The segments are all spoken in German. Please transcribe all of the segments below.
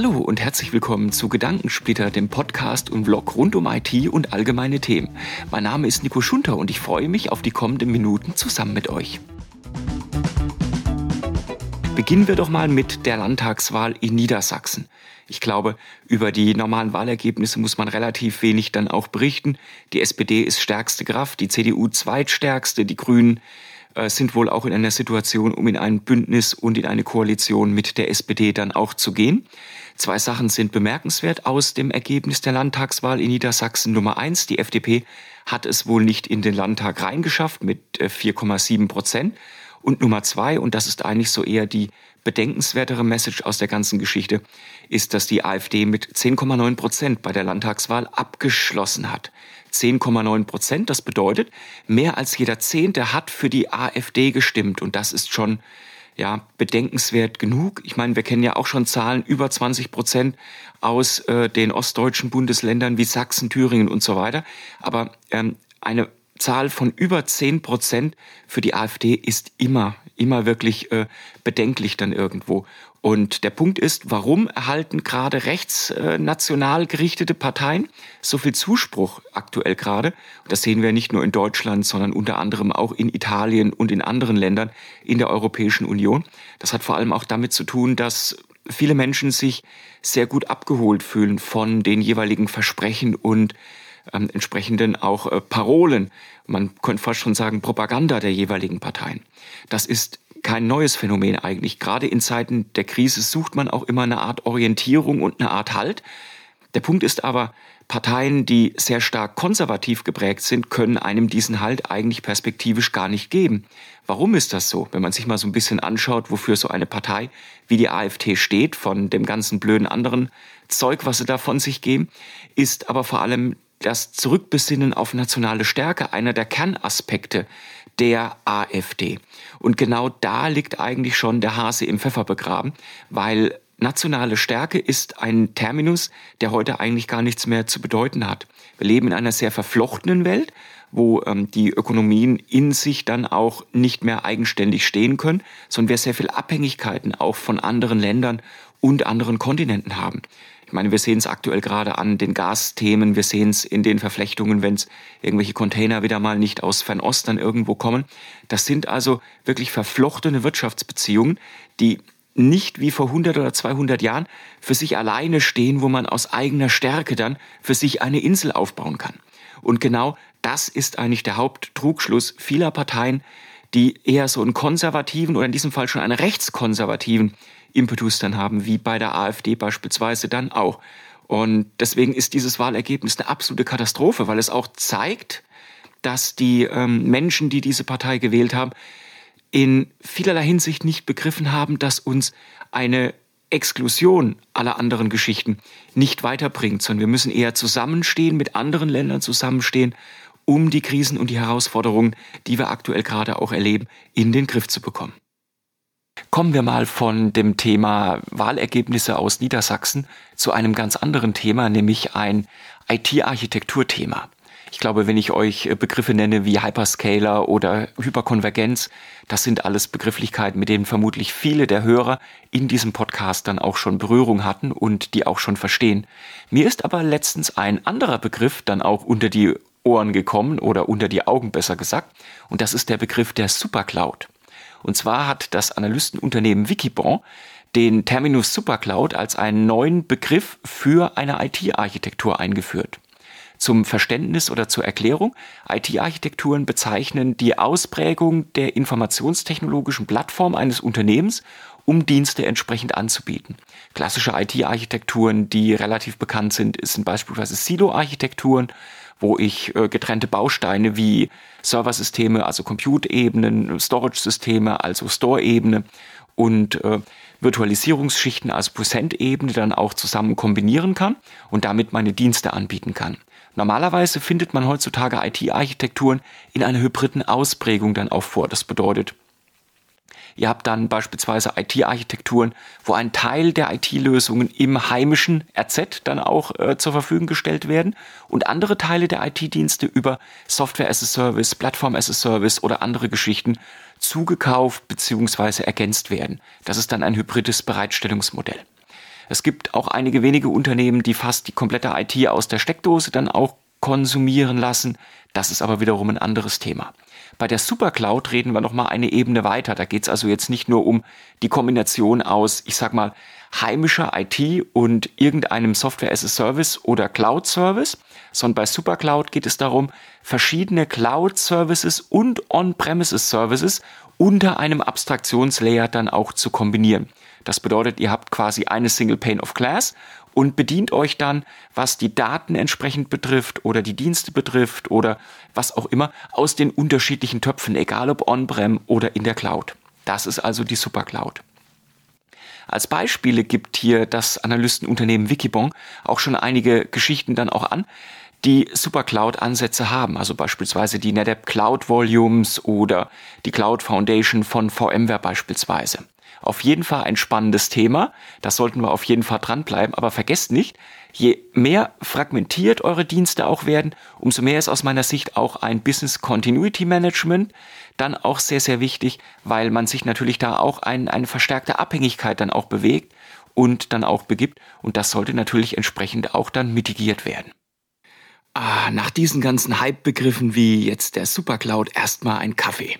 Hallo und herzlich willkommen zu Gedankensplitter, dem Podcast und Vlog rund um IT und allgemeine Themen. Mein Name ist Nico Schunter und ich freue mich auf die kommenden Minuten zusammen mit euch. Beginnen wir doch mal mit der Landtagswahl in Niedersachsen. Ich glaube, über die normalen Wahlergebnisse muss man relativ wenig dann auch berichten. Die SPD ist stärkste Kraft, die CDU zweitstärkste, die Grünen äh, sind wohl auch in einer Situation, um in ein Bündnis und in eine Koalition mit der SPD dann auch zu gehen. Zwei Sachen sind bemerkenswert aus dem Ergebnis der Landtagswahl in Niedersachsen. Nummer eins, die FDP hat es wohl nicht in den Landtag reingeschafft mit 4,7 äh, Prozent. Und Nummer zwei, und das ist eigentlich so eher die bedenkenswertere Message aus der ganzen Geschichte, ist, dass die AfD mit 10,9 Prozent bei der Landtagswahl abgeschlossen hat. 10,9 Prozent, das bedeutet, mehr als jeder Zehnte hat für die AfD gestimmt. Und das ist schon ja, bedenkenswert genug. Ich meine, wir kennen ja auch schon Zahlen über 20 Prozent aus äh, den ostdeutschen Bundesländern wie Sachsen, Thüringen und so weiter. Aber ähm, eine Zahl von über 10 Prozent für die AfD ist immer, immer wirklich äh, bedenklich dann irgendwo. Und der Punkt ist, warum erhalten gerade rechtsnational gerichtete Parteien so viel Zuspruch aktuell gerade? Das sehen wir nicht nur in Deutschland, sondern unter anderem auch in Italien und in anderen Ländern in der Europäischen Union. Das hat vor allem auch damit zu tun, dass viele Menschen sich sehr gut abgeholt fühlen von den jeweiligen Versprechen und ähm, entsprechenden auch äh, Parolen, man könnte fast schon sagen Propaganda der jeweiligen Parteien. Das ist kein neues Phänomen eigentlich. Gerade in Zeiten der Krise sucht man auch immer eine Art Orientierung und eine Art Halt. Der Punkt ist aber, Parteien, die sehr stark konservativ geprägt sind, können einem diesen Halt eigentlich perspektivisch gar nicht geben. Warum ist das so? Wenn man sich mal so ein bisschen anschaut, wofür so eine Partei wie die AfD steht, von dem ganzen blöden anderen Zeug, was sie da von sich geben, ist aber vor allem das Zurückbesinnen auf nationale Stärke einer der Kernaspekte der AfD. Und genau da liegt eigentlich schon der Hase im Pfeffer begraben, weil nationale Stärke ist ein Terminus, der heute eigentlich gar nichts mehr zu bedeuten hat. Wir leben in einer sehr verflochtenen Welt, wo ähm, die Ökonomien in sich dann auch nicht mehr eigenständig stehen können, sondern wir sehr viel Abhängigkeiten auch von anderen Ländern und anderen Kontinenten haben. Ich meine, wir sehen es aktuell gerade an den Gasthemen, wir sehen es in den Verflechtungen, wenn es irgendwelche Container wieder mal nicht aus Fernost dann irgendwo kommen. Das sind also wirklich verflochtene Wirtschaftsbeziehungen, die nicht wie vor 100 oder 200 Jahren für sich alleine stehen, wo man aus eigener Stärke dann für sich eine Insel aufbauen kann. Und genau das ist eigentlich der Haupttrugschluss vieler Parteien, die eher so einen konservativen oder in diesem Fall schon einen rechtskonservativen Impetus dann haben, wie bei der AfD beispielsweise dann auch. Und deswegen ist dieses Wahlergebnis eine absolute Katastrophe, weil es auch zeigt, dass die ähm, Menschen, die diese Partei gewählt haben, in vielerlei Hinsicht nicht begriffen haben, dass uns eine Exklusion aller anderen Geschichten nicht weiterbringt, sondern wir müssen eher zusammenstehen, mit anderen Ländern zusammenstehen, um die Krisen und die Herausforderungen, die wir aktuell gerade auch erleben, in den Griff zu bekommen. Kommen wir mal von dem Thema Wahlergebnisse aus Niedersachsen zu einem ganz anderen Thema, nämlich ein IT-Architekturthema. Ich glaube, wenn ich euch äh, Begriffe nenne wie Hyperscaler oder Hyperkonvergenz, das sind alles Begrifflichkeiten, mit denen vermutlich viele der Hörer in diesem Podcast dann auch schon Berührung hatten und die auch schon verstehen. Mir ist aber letztens ein anderer Begriff dann auch unter die Ohren gekommen oder unter die Augen besser gesagt, und das ist der Begriff der Supercloud. Und zwar hat das Analystenunternehmen Wikibon den Terminus Supercloud als einen neuen Begriff für eine IT-Architektur eingeführt. Zum Verständnis oder zur Erklärung, IT-Architekturen bezeichnen die Ausprägung der informationstechnologischen Plattform eines Unternehmens, um Dienste entsprechend anzubieten. Klassische IT-Architekturen, die relativ bekannt sind, sind beispielsweise Silo-Architekturen, wo ich äh, getrennte Bausteine wie Serversysteme, also Compute-Ebenen, Storage-Systeme, also Store-Ebene und äh, Virtualisierungsschichten, also Percent-Ebene dann auch zusammen kombinieren kann und damit meine Dienste anbieten kann. Normalerweise findet man heutzutage IT-Architekturen in einer hybriden Ausprägung dann auch vor. Das bedeutet, Ihr habt dann beispielsweise IT-Architekturen, wo ein Teil der IT-Lösungen im heimischen RZ dann auch äh, zur Verfügung gestellt werden und andere Teile der IT-Dienste über Software as a Service, Plattform as a Service oder andere Geschichten zugekauft bzw. ergänzt werden. Das ist dann ein hybrides Bereitstellungsmodell. Es gibt auch einige wenige Unternehmen, die fast die komplette IT aus der Steckdose dann auch konsumieren lassen. Das ist aber wiederum ein anderes Thema. Bei der Supercloud reden wir nochmal eine Ebene weiter. Da geht es also jetzt nicht nur um die Kombination aus, ich sag mal, heimischer IT und irgendeinem Software as a Service oder Cloud Service, sondern bei Supercloud geht es darum, verschiedene Cloud Services und On-Premises Services unter einem Abstraktionslayer dann auch zu kombinieren. Das bedeutet, ihr habt quasi eine Single Pane of Glass und bedient euch dann, was die Daten entsprechend betrifft oder die Dienste betrifft oder was auch immer, aus den unterschiedlichen Töpfen, egal ob on-prem oder in der Cloud. Das ist also die Supercloud. Als Beispiele gibt hier das Analystenunternehmen Wikibon auch schon einige Geschichten dann auch an, die Supercloud-Ansätze haben, also beispielsweise die NetApp Cloud Volumes oder die Cloud Foundation von VMware beispielsweise. Auf jeden Fall ein spannendes Thema, das sollten wir auf jeden Fall dranbleiben, aber vergesst nicht, je mehr fragmentiert eure Dienste auch werden, umso mehr ist aus meiner Sicht auch ein Business Continuity Management dann auch sehr, sehr wichtig, weil man sich natürlich da auch ein, eine verstärkte Abhängigkeit dann auch bewegt und dann auch begibt und das sollte natürlich entsprechend auch dann mitigiert werden. Ah, nach diesen ganzen Hype-Begriffen wie jetzt der Supercloud erstmal ein Kaffee.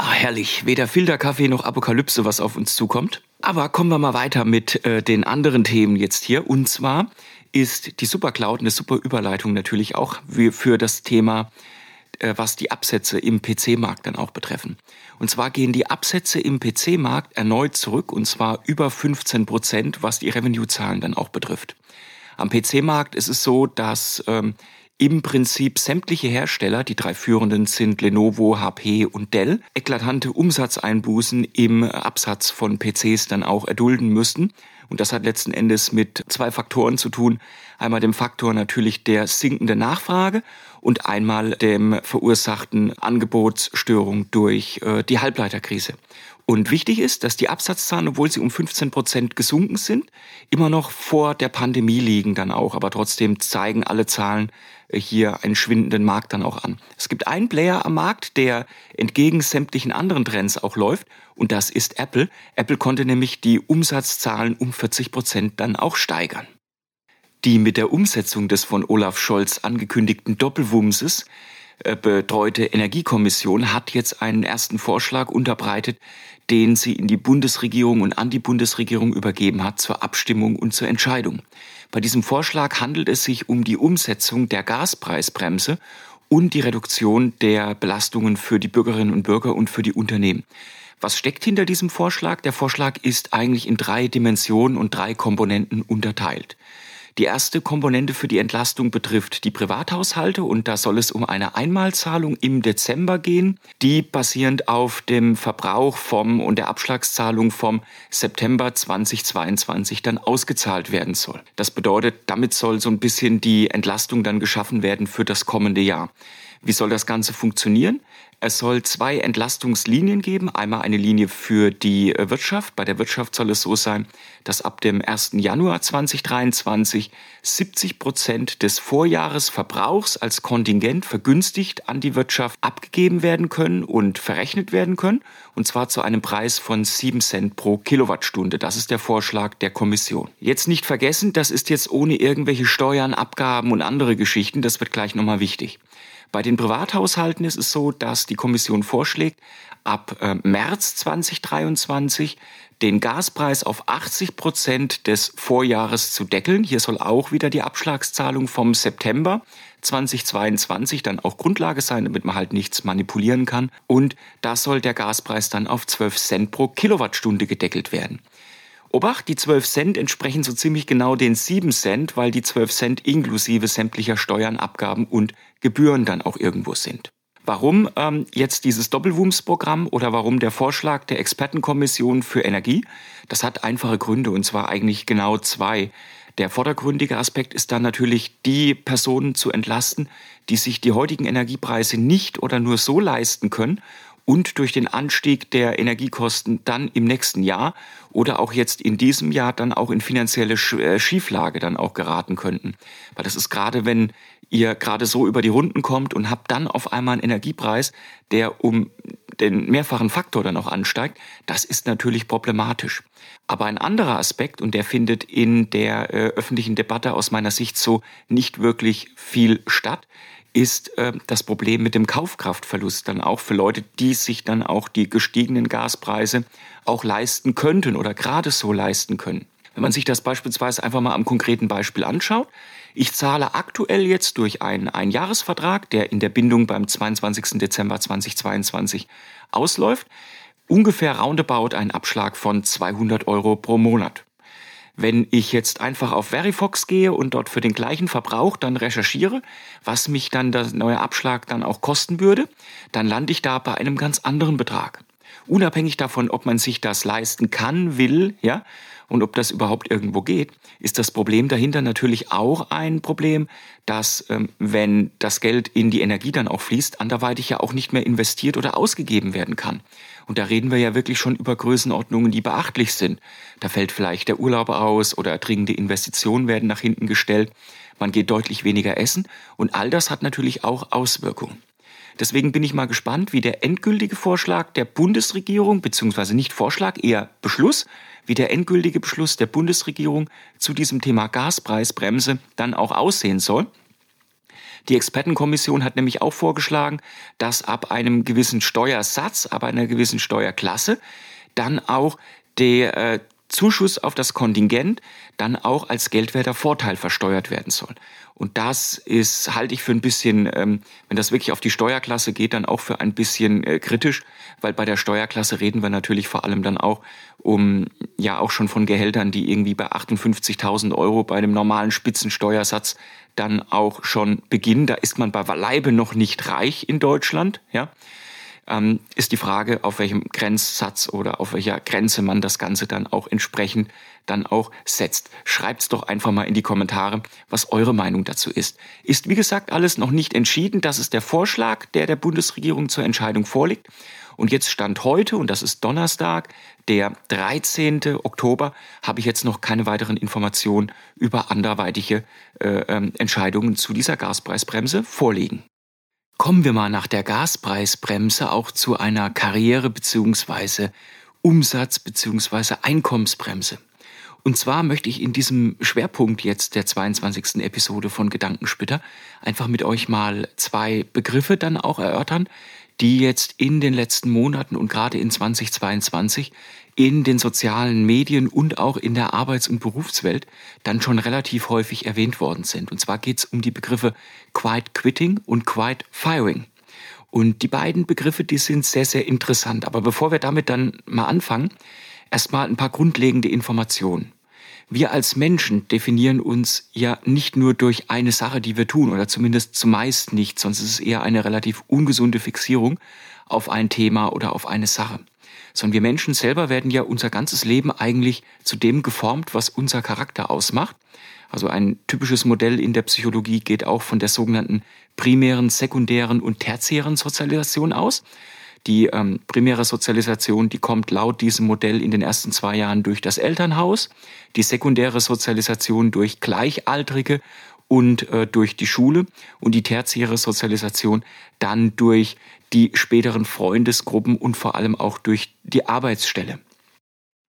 Ah, herrlich. Weder Filterkaffee noch Apokalypse, was auf uns zukommt. Aber kommen wir mal weiter mit äh, den anderen Themen jetzt hier. Und zwar ist die Supercloud eine super Überleitung natürlich auch für das Thema, äh, was die Absätze im PC-Markt dann auch betreffen. Und zwar gehen die Absätze im PC-Markt erneut zurück und zwar über 15 Prozent, was die Revenue-Zahlen dann auch betrifft. Am PC-Markt ist es so, dass ähm, im Prinzip sämtliche Hersteller, die drei führenden sind Lenovo, HP und Dell, eklatante Umsatzeinbußen im Absatz von PCs dann auch erdulden müssten. Und das hat letzten Endes mit zwei Faktoren zu tun. Einmal dem Faktor natürlich der sinkenden Nachfrage und einmal dem verursachten Angebotsstörung durch äh, die Halbleiterkrise. Und wichtig ist, dass die Absatzzahlen, obwohl sie um 15 Prozent gesunken sind, immer noch vor der Pandemie liegen dann auch. Aber trotzdem zeigen alle Zahlen äh, hier einen schwindenden Markt dann auch an. Es gibt einen Player am Markt, der entgegen sämtlichen anderen Trends auch läuft. Und das ist Apple. Apple konnte nämlich die Umsatzzahlen um 40 Prozent dann auch steigern. Die mit der Umsetzung des von Olaf Scholz angekündigten Doppelwumses äh, betreute Energiekommission hat jetzt einen ersten Vorschlag unterbreitet, den sie in die Bundesregierung und an die Bundesregierung übergeben hat zur Abstimmung und zur Entscheidung. Bei diesem Vorschlag handelt es sich um die Umsetzung der Gaspreisbremse und die Reduktion der Belastungen für die Bürgerinnen und Bürger und für die Unternehmen. Was steckt hinter diesem Vorschlag? Der Vorschlag ist eigentlich in drei Dimensionen und drei Komponenten unterteilt. Die erste Komponente für die Entlastung betrifft die Privathaushalte und da soll es um eine Einmalzahlung im Dezember gehen, die basierend auf dem Verbrauch vom und der Abschlagszahlung vom September 2022 dann ausgezahlt werden soll. Das bedeutet, damit soll so ein bisschen die Entlastung dann geschaffen werden für das kommende Jahr. Wie soll das Ganze funktionieren? Es soll zwei Entlastungslinien geben. Einmal eine Linie für die äh, Wirtschaft. Bei der Wirtschaft soll es so sein, dass ab dem 1. Januar 2023 70 Prozent des Vorjahresverbrauchs als Kontingent vergünstigt an die Wirtschaft abgegeben werden können und verrechnet werden können. Und zwar zu einem Preis von 7 Cent pro Kilowattstunde. Das ist der Vorschlag der Kommission. Jetzt nicht vergessen, das ist jetzt ohne irgendwelche Steuern, Abgaben und andere Geschichten. Das wird gleich nochmal wichtig. Bei den Privathaushalten ist es so, dass die Kommission vorschlägt, ab äh, März 2023 den Gaspreis auf 80 Prozent des Vorjahres zu deckeln. Hier soll auch wieder die Abschlagszahlung vom September 2022 dann auch Grundlage sein, damit man halt nichts manipulieren kann. Und da soll der Gaspreis dann auf 12 Cent pro Kilowattstunde gedeckelt werden. Obacht, die 12 Cent entsprechen so ziemlich genau den 7 Cent, weil die 12 Cent inklusive sämtlicher Steuern, Abgaben und Gebühren dann auch irgendwo sind. Warum ähm, jetzt dieses Doppelwumms-Programm oder warum der Vorschlag der Expertenkommission für Energie? Das hat einfache Gründe und zwar eigentlich genau zwei. Der vordergründige Aspekt ist dann natürlich, die Personen zu entlasten, die sich die heutigen Energiepreise nicht oder nur so leisten können und durch den Anstieg der Energiekosten dann im nächsten Jahr oder auch jetzt in diesem Jahr dann auch in finanzielle äh, Schieflage dann auch geraten könnten. Weil das ist gerade, wenn ihr gerade so über die Runden kommt und habt dann auf einmal einen Energiepreis, der um den mehrfachen Faktor dann auch ansteigt, das ist natürlich problematisch. Aber ein anderer Aspekt, und der findet in der äh, öffentlichen Debatte aus meiner Sicht so nicht wirklich viel statt, ist äh, das Problem mit dem Kaufkraftverlust dann auch für Leute, die sich dann auch die gestiegenen Gaspreise auch leisten könnten oder gerade so leisten können. Wenn man sich das beispielsweise einfach mal am konkreten Beispiel anschaut, ich zahle aktuell jetzt durch einen Einjahresvertrag, der in der Bindung beim 22. Dezember 2022 ausläuft, ungefähr roundabout einen Abschlag von 200 Euro pro Monat. Wenn ich jetzt einfach auf Verifox gehe und dort für den gleichen Verbrauch dann recherchiere, was mich dann der neue Abschlag dann auch kosten würde, dann lande ich da bei einem ganz anderen Betrag. Unabhängig davon, ob man sich das leisten kann, will, ja, und ob das überhaupt irgendwo geht, ist das Problem dahinter natürlich auch ein Problem, dass ähm, wenn das Geld in die Energie dann auch fließt, anderweitig ja auch nicht mehr investiert oder ausgegeben werden kann. Und da reden wir ja wirklich schon über Größenordnungen, die beachtlich sind. Da fällt vielleicht der Urlaub aus oder dringende Investitionen werden nach hinten gestellt. Man geht deutlich weniger essen und all das hat natürlich auch Auswirkungen. Deswegen bin ich mal gespannt, wie der endgültige Vorschlag der Bundesregierung, beziehungsweise nicht Vorschlag, eher Beschluss, wie der endgültige Beschluss der Bundesregierung zu diesem Thema Gaspreisbremse dann auch aussehen soll. Die Expertenkommission hat nämlich auch vorgeschlagen, dass ab einem gewissen Steuersatz, ab einer gewissen Steuerklasse dann auch der äh, Zuschuss auf das Kontingent dann auch als geldwerter Vorteil versteuert werden soll. Und das ist, halte ich für ein bisschen, ähm, wenn das wirklich auf die Steuerklasse geht, dann auch für ein bisschen äh, kritisch, weil bei der Steuerklasse reden wir natürlich vor allem dann auch um, ja auch schon von Gehältern, die irgendwie bei 58.000 Euro bei einem normalen Spitzensteuersatz dann auch schon beginnen. Da ist man bei Leibe noch nicht reich in Deutschland, ja ähm, ist die Frage, auf welchem Grenzsatz oder auf welcher Grenze man das Ganze dann auch entsprechend dann auch setzt. Schreibt's doch einfach mal in die Kommentare, was eure Meinung dazu ist. Ist wie gesagt alles noch nicht entschieden. Das ist der Vorschlag, der der Bundesregierung zur Entscheidung vorliegt. Und jetzt stand heute, und das ist Donnerstag, der 13. Oktober, habe ich jetzt noch keine weiteren Informationen über anderweitige äh, äh, Entscheidungen zu dieser Gaspreisbremse vorliegen. Kommen wir mal nach der Gaspreisbremse auch zu einer Karriere- bzw. Umsatz- bzw. Einkommensbremse. Und zwar möchte ich in diesem Schwerpunkt jetzt der 22. Episode von Gedankenspitter einfach mit euch mal zwei Begriffe dann auch erörtern, die jetzt in den letzten Monaten und gerade in 2022 in den sozialen Medien und auch in der Arbeits- und Berufswelt dann schon relativ häufig erwähnt worden sind. Und zwar geht es um die Begriffe Quiet Quitting und Quiet Firing. Und die beiden Begriffe, die sind sehr, sehr interessant. Aber bevor wir damit dann mal anfangen, erstmal ein paar grundlegende Informationen. Wir als Menschen definieren uns ja nicht nur durch eine Sache, die wir tun, oder zumindest zumeist nicht, sonst ist es eher eine relativ ungesunde Fixierung auf ein Thema oder auf eine Sache. Sondern wir Menschen selber werden ja unser ganzes Leben eigentlich zu dem geformt, was unser Charakter ausmacht. Also ein typisches Modell in der Psychologie geht auch von der sogenannten primären, sekundären und tertiären Sozialisation aus. Die ähm, primäre Sozialisation, die kommt laut diesem Modell in den ersten zwei Jahren durch das Elternhaus, die sekundäre Sozialisation durch Gleichaltrige und äh, durch die Schule und die tertiäre Sozialisation dann durch die späteren Freundesgruppen und vor allem auch durch die Arbeitsstelle.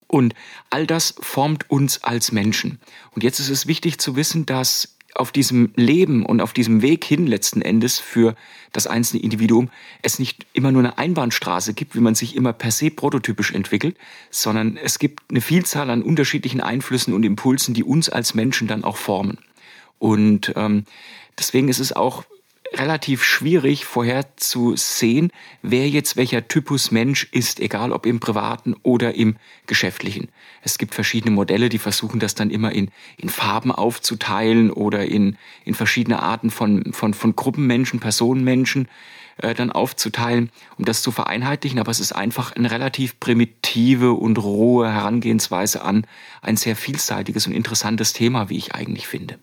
Und all das formt uns als Menschen. Und jetzt ist es wichtig zu wissen, dass auf diesem Leben und auf diesem Weg hin letzten Endes für das einzelne Individuum es nicht immer nur eine Einbahnstraße gibt, wie man sich immer per se prototypisch entwickelt, sondern es gibt eine Vielzahl an unterschiedlichen Einflüssen und Impulsen, die uns als Menschen dann auch formen. Und ähm, deswegen ist es auch relativ schwierig vorherzusehen, wer jetzt welcher Typus Mensch ist, egal ob im privaten oder im geschäftlichen. Es gibt verschiedene Modelle, die versuchen das dann immer in, in Farben aufzuteilen oder in, in verschiedene Arten von, von, von Gruppenmenschen, Personenmenschen äh, dann aufzuteilen, um das zu vereinheitlichen. Aber es ist einfach eine relativ primitive und rohe Herangehensweise an ein sehr vielseitiges und interessantes Thema, wie ich eigentlich finde.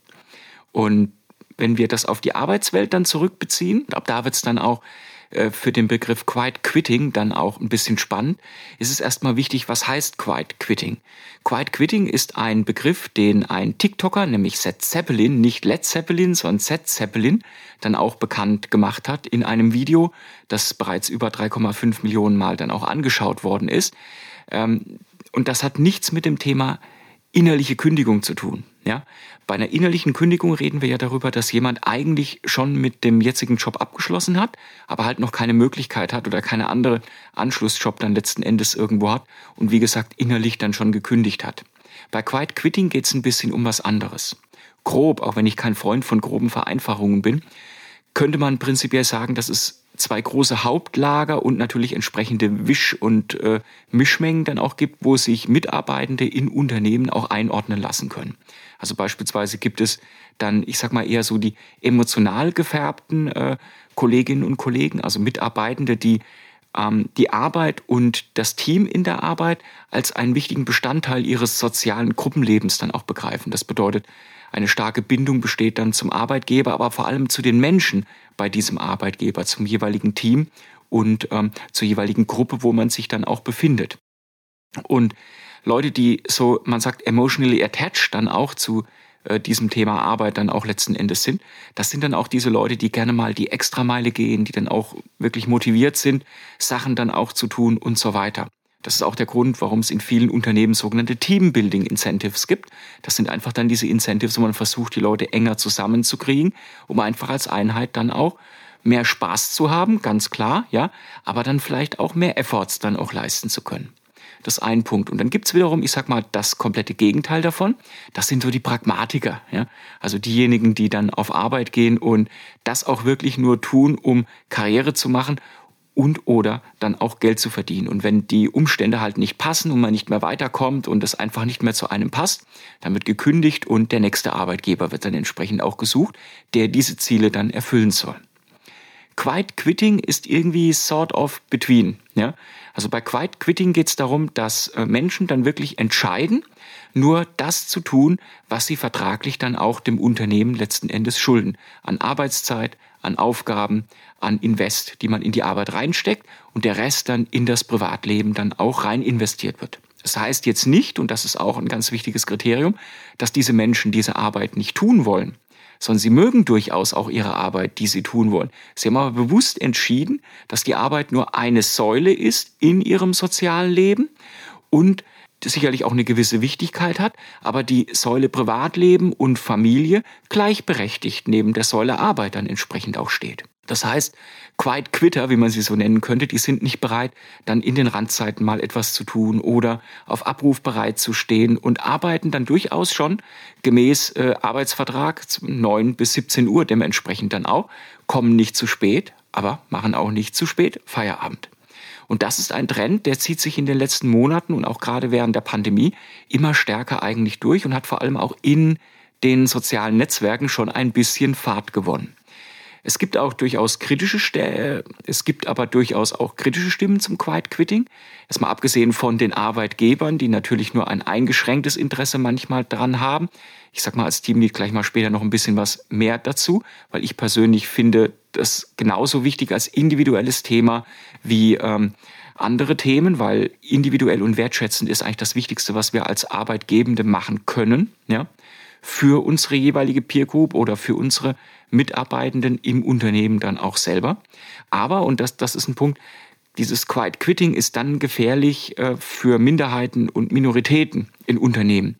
Und wenn wir das auf die Arbeitswelt dann zurückbeziehen, ab da wird es dann auch äh, für den Begriff Quiet Quitting dann auch ein bisschen spannend, ist es erstmal wichtig, was heißt Quiet Quitting? Quiet Quitting ist ein Begriff, den ein TikToker, nämlich Seth Zeppelin, nicht Led Zeppelin, sondern Seth Zeppelin, dann auch bekannt gemacht hat in einem Video, das bereits über 3,5 Millionen Mal dann auch angeschaut worden ist. Ähm, und das hat nichts mit dem Thema innerliche Kündigung zu tun. Ja? Bei einer innerlichen Kündigung reden wir ja darüber, dass jemand eigentlich schon mit dem jetzigen Job abgeschlossen hat, aber halt noch keine Möglichkeit hat oder keine andere Anschlussjob dann letzten Endes irgendwo hat und wie gesagt innerlich dann schon gekündigt hat. Bei Quiet Quitting geht es ein bisschen um was anderes. Grob, auch wenn ich kein Freund von groben Vereinfachungen bin, könnte man prinzipiell sagen, dass es zwei große Hauptlager und natürlich entsprechende Wisch- und äh, Mischmengen dann auch gibt, wo sich Mitarbeitende in Unternehmen auch einordnen lassen können. Also beispielsweise gibt es dann, ich sag mal eher so die emotional gefärbten äh, Kolleginnen und Kollegen, also Mitarbeitende, die ähm, die Arbeit und das Team in der Arbeit als einen wichtigen Bestandteil ihres sozialen Gruppenlebens dann auch begreifen. Das bedeutet, eine starke Bindung besteht dann zum Arbeitgeber, aber vor allem zu den Menschen bei diesem Arbeitgeber, zum jeweiligen Team und ähm, zur jeweiligen Gruppe, wo man sich dann auch befindet. Und Leute, die so, man sagt, emotionally attached dann auch zu äh, diesem Thema Arbeit dann auch letzten Endes sind. Das sind dann auch diese Leute, die gerne mal die Extrameile gehen, die dann auch wirklich motiviert sind, Sachen dann auch zu tun und so weiter. Das ist auch der Grund, warum es in vielen Unternehmen sogenannte Teambuilding Incentives gibt. Das sind einfach dann diese Incentives, wo man versucht, die Leute enger zusammenzukriegen, um einfach als Einheit dann auch mehr Spaß zu haben, ganz klar, ja, aber dann vielleicht auch mehr Efforts dann auch leisten zu können. Das ist ein Punkt. Und dann gibt's wiederum, ich sag mal, das komplette Gegenteil davon. Das sind so die Pragmatiker, ja. Also diejenigen, die dann auf Arbeit gehen und das auch wirklich nur tun, um Karriere zu machen und oder dann auch Geld zu verdienen. Und wenn die Umstände halt nicht passen und man nicht mehr weiterkommt und es einfach nicht mehr zu einem passt, dann wird gekündigt und der nächste Arbeitgeber wird dann entsprechend auch gesucht, der diese Ziele dann erfüllen soll. Quiet Quitting ist irgendwie sort of between. Ja? Also bei Quiet Quitting geht es darum, dass äh, Menschen dann wirklich entscheiden, nur das zu tun, was sie vertraglich dann auch dem Unternehmen letzten Endes schulden. An Arbeitszeit, an Aufgaben, an Invest, die man in die Arbeit reinsteckt und der Rest dann in das Privatleben dann auch rein investiert wird. Das heißt jetzt nicht, und das ist auch ein ganz wichtiges Kriterium, dass diese Menschen diese Arbeit nicht tun wollen, sondern sie mögen durchaus auch ihre Arbeit, die sie tun wollen. Sie haben aber bewusst entschieden, dass die Arbeit nur eine Säule ist in ihrem sozialen Leben und sicherlich auch eine gewisse Wichtigkeit hat, aber die Säule Privatleben und Familie gleichberechtigt neben der Säule Arbeit dann entsprechend auch steht. Das heißt, Quiet Quitter, wie man sie so nennen könnte, die sind nicht bereit, dann in den Randzeiten mal etwas zu tun oder auf Abruf bereit zu stehen und arbeiten dann durchaus schon gemäß äh, Arbeitsvertrag 9 bis 17 Uhr dementsprechend dann auch, kommen nicht zu spät, aber machen auch nicht zu spät Feierabend. Und das ist ein Trend, der zieht sich in den letzten Monaten und auch gerade während der Pandemie immer stärker eigentlich durch und hat vor allem auch in den sozialen Netzwerken schon ein bisschen Fahrt gewonnen. Es gibt auch durchaus kritische St es gibt aber durchaus auch kritische Stimmen zum Quiet Quitting. Erstmal abgesehen von den Arbeitgebern, die natürlich nur ein eingeschränktes Interesse manchmal dran haben. Ich sag mal als Teamlead gleich mal später noch ein bisschen was mehr dazu, weil ich persönlich finde, das genauso wichtig als individuelles Thema wie ähm, andere Themen, weil individuell und wertschätzend ist eigentlich das Wichtigste, was wir als Arbeitgebende machen können, ja, für unsere jeweilige Peer Group oder für unsere Mitarbeitenden im Unternehmen dann auch selber. Aber, und das, das ist ein Punkt, dieses Quiet Quitting ist dann gefährlich äh, für Minderheiten und Minoritäten in Unternehmen,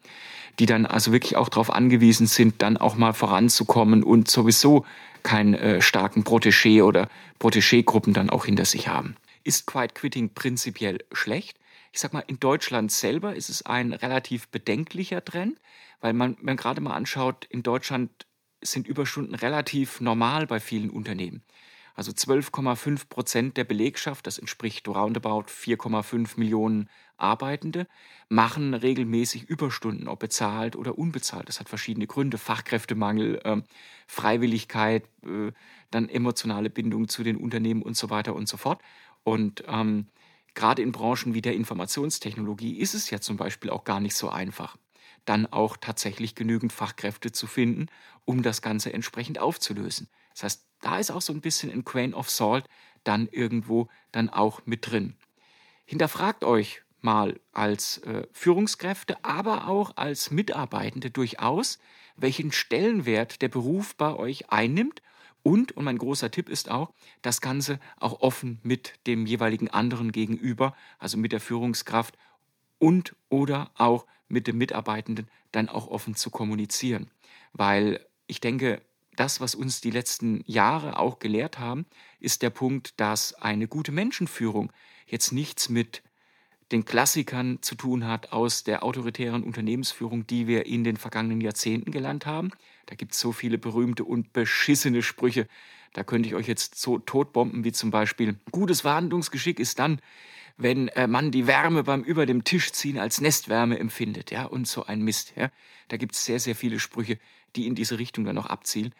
die dann also wirklich auch darauf angewiesen sind, dann auch mal voranzukommen und sowieso keinen äh, starken Protégé oder Protégé-Gruppen dann auch hinter sich haben. Ist Quiet Quitting prinzipiell schlecht? Ich sag mal, in Deutschland selber ist es ein relativ bedenklicher Trend, weil man, man gerade mal anschaut, in Deutschland sind Überstunden relativ normal bei vielen Unternehmen. Also 12,5 Prozent der Belegschaft, das entspricht roundabout 4,5 Millionen Arbeitende, machen regelmäßig Überstunden, ob bezahlt oder unbezahlt. Das hat verschiedene Gründe, Fachkräftemangel, äh, Freiwilligkeit, äh, dann emotionale Bindung zu den Unternehmen und so weiter und so fort. Und ähm, gerade in Branchen wie der Informationstechnologie ist es ja zum Beispiel auch gar nicht so einfach dann auch tatsächlich genügend Fachkräfte zu finden, um das Ganze entsprechend aufzulösen. Das heißt, da ist auch so ein bisschen ein Grain of Salt, dann irgendwo dann auch mit drin. Hinterfragt euch mal als äh, Führungskräfte, aber auch als Mitarbeitende durchaus, welchen Stellenwert der Beruf bei euch einnimmt und, und mein großer Tipp ist auch, das Ganze auch offen mit dem jeweiligen anderen gegenüber, also mit der Führungskraft und oder auch mit dem Mitarbeitenden dann auch offen zu kommunizieren. Weil ich denke, das, was uns die letzten Jahre auch gelehrt haben, ist der Punkt, dass eine gute Menschenführung jetzt nichts mit den Klassikern zu tun hat aus der autoritären Unternehmensführung, die wir in den vergangenen Jahrzehnten gelernt haben. Da gibt es so viele berühmte und beschissene Sprüche. Da könnte ich euch jetzt so totbomben, wie zum Beispiel, gutes Verhandlungsgeschick ist dann, wenn äh, man die Wärme beim über dem Tisch ziehen als Nestwärme empfindet, ja, und so ein Mist. Ja. Da gibt es sehr, sehr viele Sprüche, die in diese Richtung dann noch abzielen.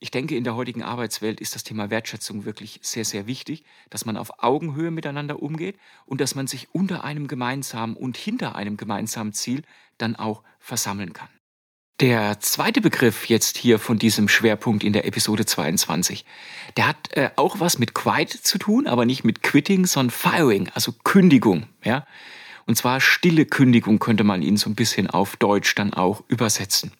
Ich denke, in der heutigen Arbeitswelt ist das Thema Wertschätzung wirklich sehr, sehr wichtig, dass man auf Augenhöhe miteinander umgeht und dass man sich unter einem gemeinsamen und hinter einem gemeinsamen Ziel dann auch versammeln kann. Der zweite Begriff jetzt hier von diesem Schwerpunkt in der Episode 22, der hat äh, auch was mit Quiet zu tun, aber nicht mit Quitting, sondern Firing, also Kündigung, ja. Und zwar stille Kündigung könnte man ihn so ein bisschen auf Deutsch dann auch übersetzen.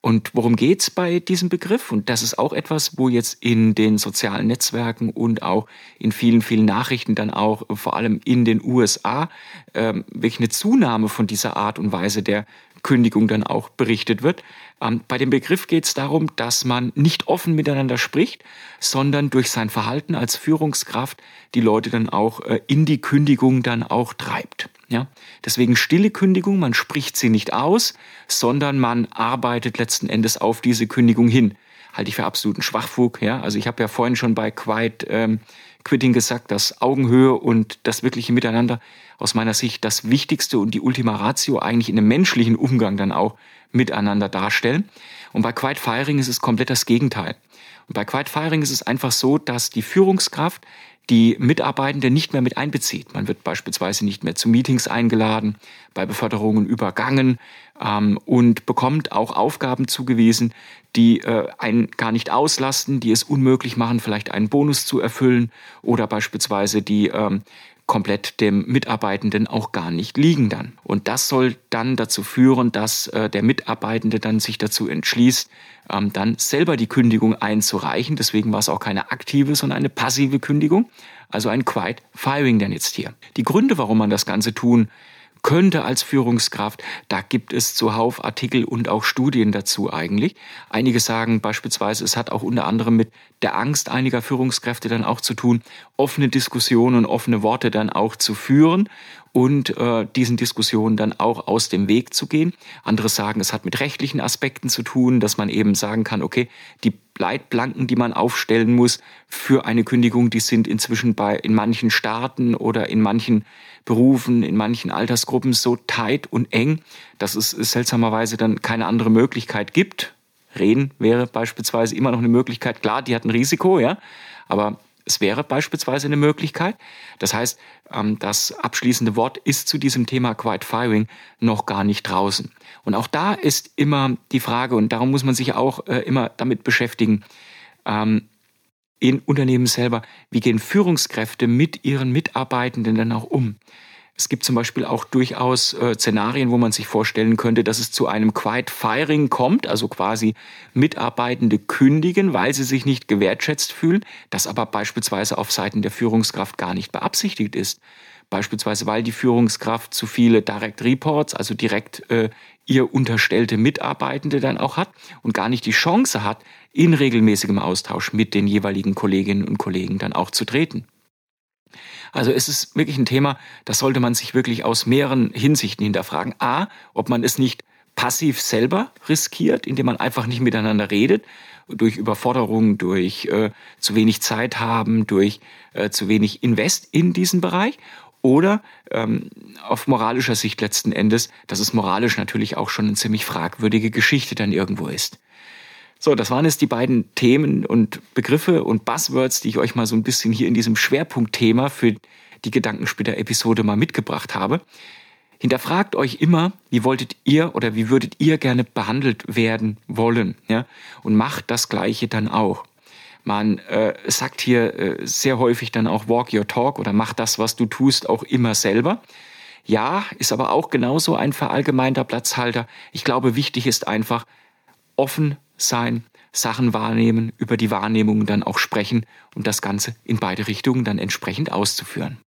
Und worum geht's bei diesem Begriff? Und das ist auch etwas, wo jetzt in den sozialen Netzwerken und auch in vielen, vielen Nachrichten dann auch vor allem in den USA ähm, wirklich eine Zunahme von dieser Art und Weise der Kündigung dann auch berichtet wird. Ähm, bei dem Begriff geht es darum, dass man nicht offen miteinander spricht, sondern durch sein Verhalten als Führungskraft die Leute dann auch äh, in die Kündigung dann auch treibt. Ja? Deswegen stille Kündigung, man spricht sie nicht aus, sondern man arbeitet letzten Endes auf diese Kündigung hin. Halte ich für absoluten Schwachfug. Ja? Also ich habe ja vorhin schon bei Quiet ähm, Quitting gesagt, dass Augenhöhe und das wirkliche Miteinander aus meiner Sicht das Wichtigste und die Ultima Ratio eigentlich in einem menschlichen Umgang dann auch miteinander darstellen. Und bei Quiet Firing ist es komplett das Gegenteil. Und bei Quiet Firing ist es einfach so, dass die Führungskraft die Mitarbeitende nicht mehr mit einbezieht. Man wird beispielsweise nicht mehr zu Meetings eingeladen, bei Beförderungen übergangen ähm, und bekommt auch Aufgaben zugewiesen, die äh, einen gar nicht auslasten, die es unmöglich machen, vielleicht einen Bonus zu erfüllen oder beispielsweise die ähm, komplett dem Mitarbeitenden auch gar nicht liegen dann. Und das soll dann dazu führen, dass äh, der Mitarbeitende dann sich dazu entschließt, ähm, dann selber die Kündigung einzureichen. Deswegen war es auch keine aktive, sondern eine passive Kündigung. Also ein Quiet Firing dann jetzt hier. Die Gründe, warum man das Ganze tun könnte als Führungskraft. Da gibt es zuhauf Artikel und auch Studien dazu eigentlich. Einige sagen beispielsweise, es hat auch unter anderem mit der Angst einiger Führungskräfte dann auch zu tun, offene Diskussionen und offene Worte dann auch zu führen und äh, diesen Diskussionen dann auch aus dem Weg zu gehen. Andere sagen, es hat mit rechtlichen Aspekten zu tun, dass man eben sagen kann, okay, die Leitplanken, die man aufstellen muss für eine Kündigung, die sind inzwischen bei in manchen Staaten oder in manchen Berufen, in manchen Altersgruppen so tight und eng, dass es seltsamerweise dann keine andere Möglichkeit gibt. Reden wäre beispielsweise immer noch eine Möglichkeit. Klar, die hat ein Risiko, ja, aber es wäre beispielsweise eine Möglichkeit. Das heißt, ähm, das abschließende Wort ist zu diesem Thema Quiet Firing noch gar nicht draußen. Und auch da ist immer die Frage, und darum muss man sich auch äh, immer damit beschäftigen, ähm, in Unternehmen selber, wie gehen Führungskräfte mit ihren Mitarbeitenden dann auch um? Es gibt zum Beispiel auch durchaus äh, Szenarien, wo man sich vorstellen könnte, dass es zu einem Quiet Firing kommt, also quasi Mitarbeitende kündigen, weil sie sich nicht gewertschätzt fühlen, das aber beispielsweise auf Seiten der Führungskraft gar nicht beabsichtigt ist. Beispielsweise, weil die Führungskraft zu viele Direct Reports, also direkt äh, ihr unterstellte Mitarbeitende dann auch hat und gar nicht die Chance hat, in regelmäßigem Austausch mit den jeweiligen Kolleginnen und Kollegen dann auch zu treten. Also es ist wirklich ein Thema, das sollte man sich wirklich aus mehreren Hinsichten hinterfragen. A, ob man es nicht passiv selber riskiert, indem man einfach nicht miteinander redet, durch Überforderung, durch äh, zu wenig Zeit haben, durch äh, zu wenig Invest in diesen Bereich. Oder ähm, auf moralischer Sicht letzten Endes, dass es moralisch natürlich auch schon eine ziemlich fragwürdige Geschichte dann irgendwo ist. So, das waren jetzt die beiden Themen und Begriffe und Buzzwords, die ich euch mal so ein bisschen hier in diesem Schwerpunktthema für die Gedankensplitter-Episode mal mitgebracht habe. Hinterfragt euch immer, wie wolltet ihr oder wie würdet ihr gerne behandelt werden wollen, ja? Und macht das Gleiche dann auch. Man äh, sagt hier äh, sehr häufig dann auch walk your talk oder mach das, was du tust, auch immer selber. Ja, ist aber auch genauso ein verallgemeinter Platzhalter. Ich glaube, wichtig ist einfach offen sein, Sachen wahrnehmen, über die Wahrnehmung dann auch sprechen und das Ganze in beide Richtungen dann entsprechend auszuführen.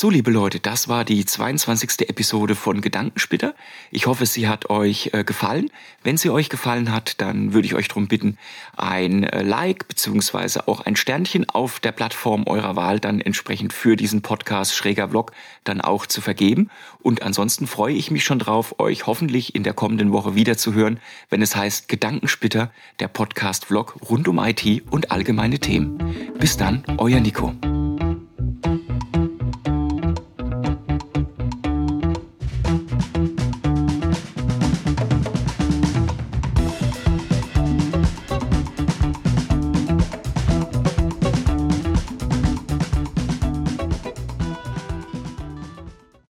So, liebe Leute, das war die 22. Episode von Gedankensplitter. Ich hoffe, sie hat euch äh, gefallen. Wenn sie euch gefallen hat, dann würde ich euch darum bitten, ein äh, Like beziehungsweise auch ein Sternchen auf der Plattform eurer Wahl dann entsprechend für diesen Podcast Schräger Vlog dann auch zu vergeben. Und ansonsten freue ich mich schon drauf, euch hoffentlich in der kommenden Woche wieder zu hören, wenn es heißt Gedankensplitter, der Podcast-Vlog rund um IT und allgemeine Themen. Bis dann, euer Nico.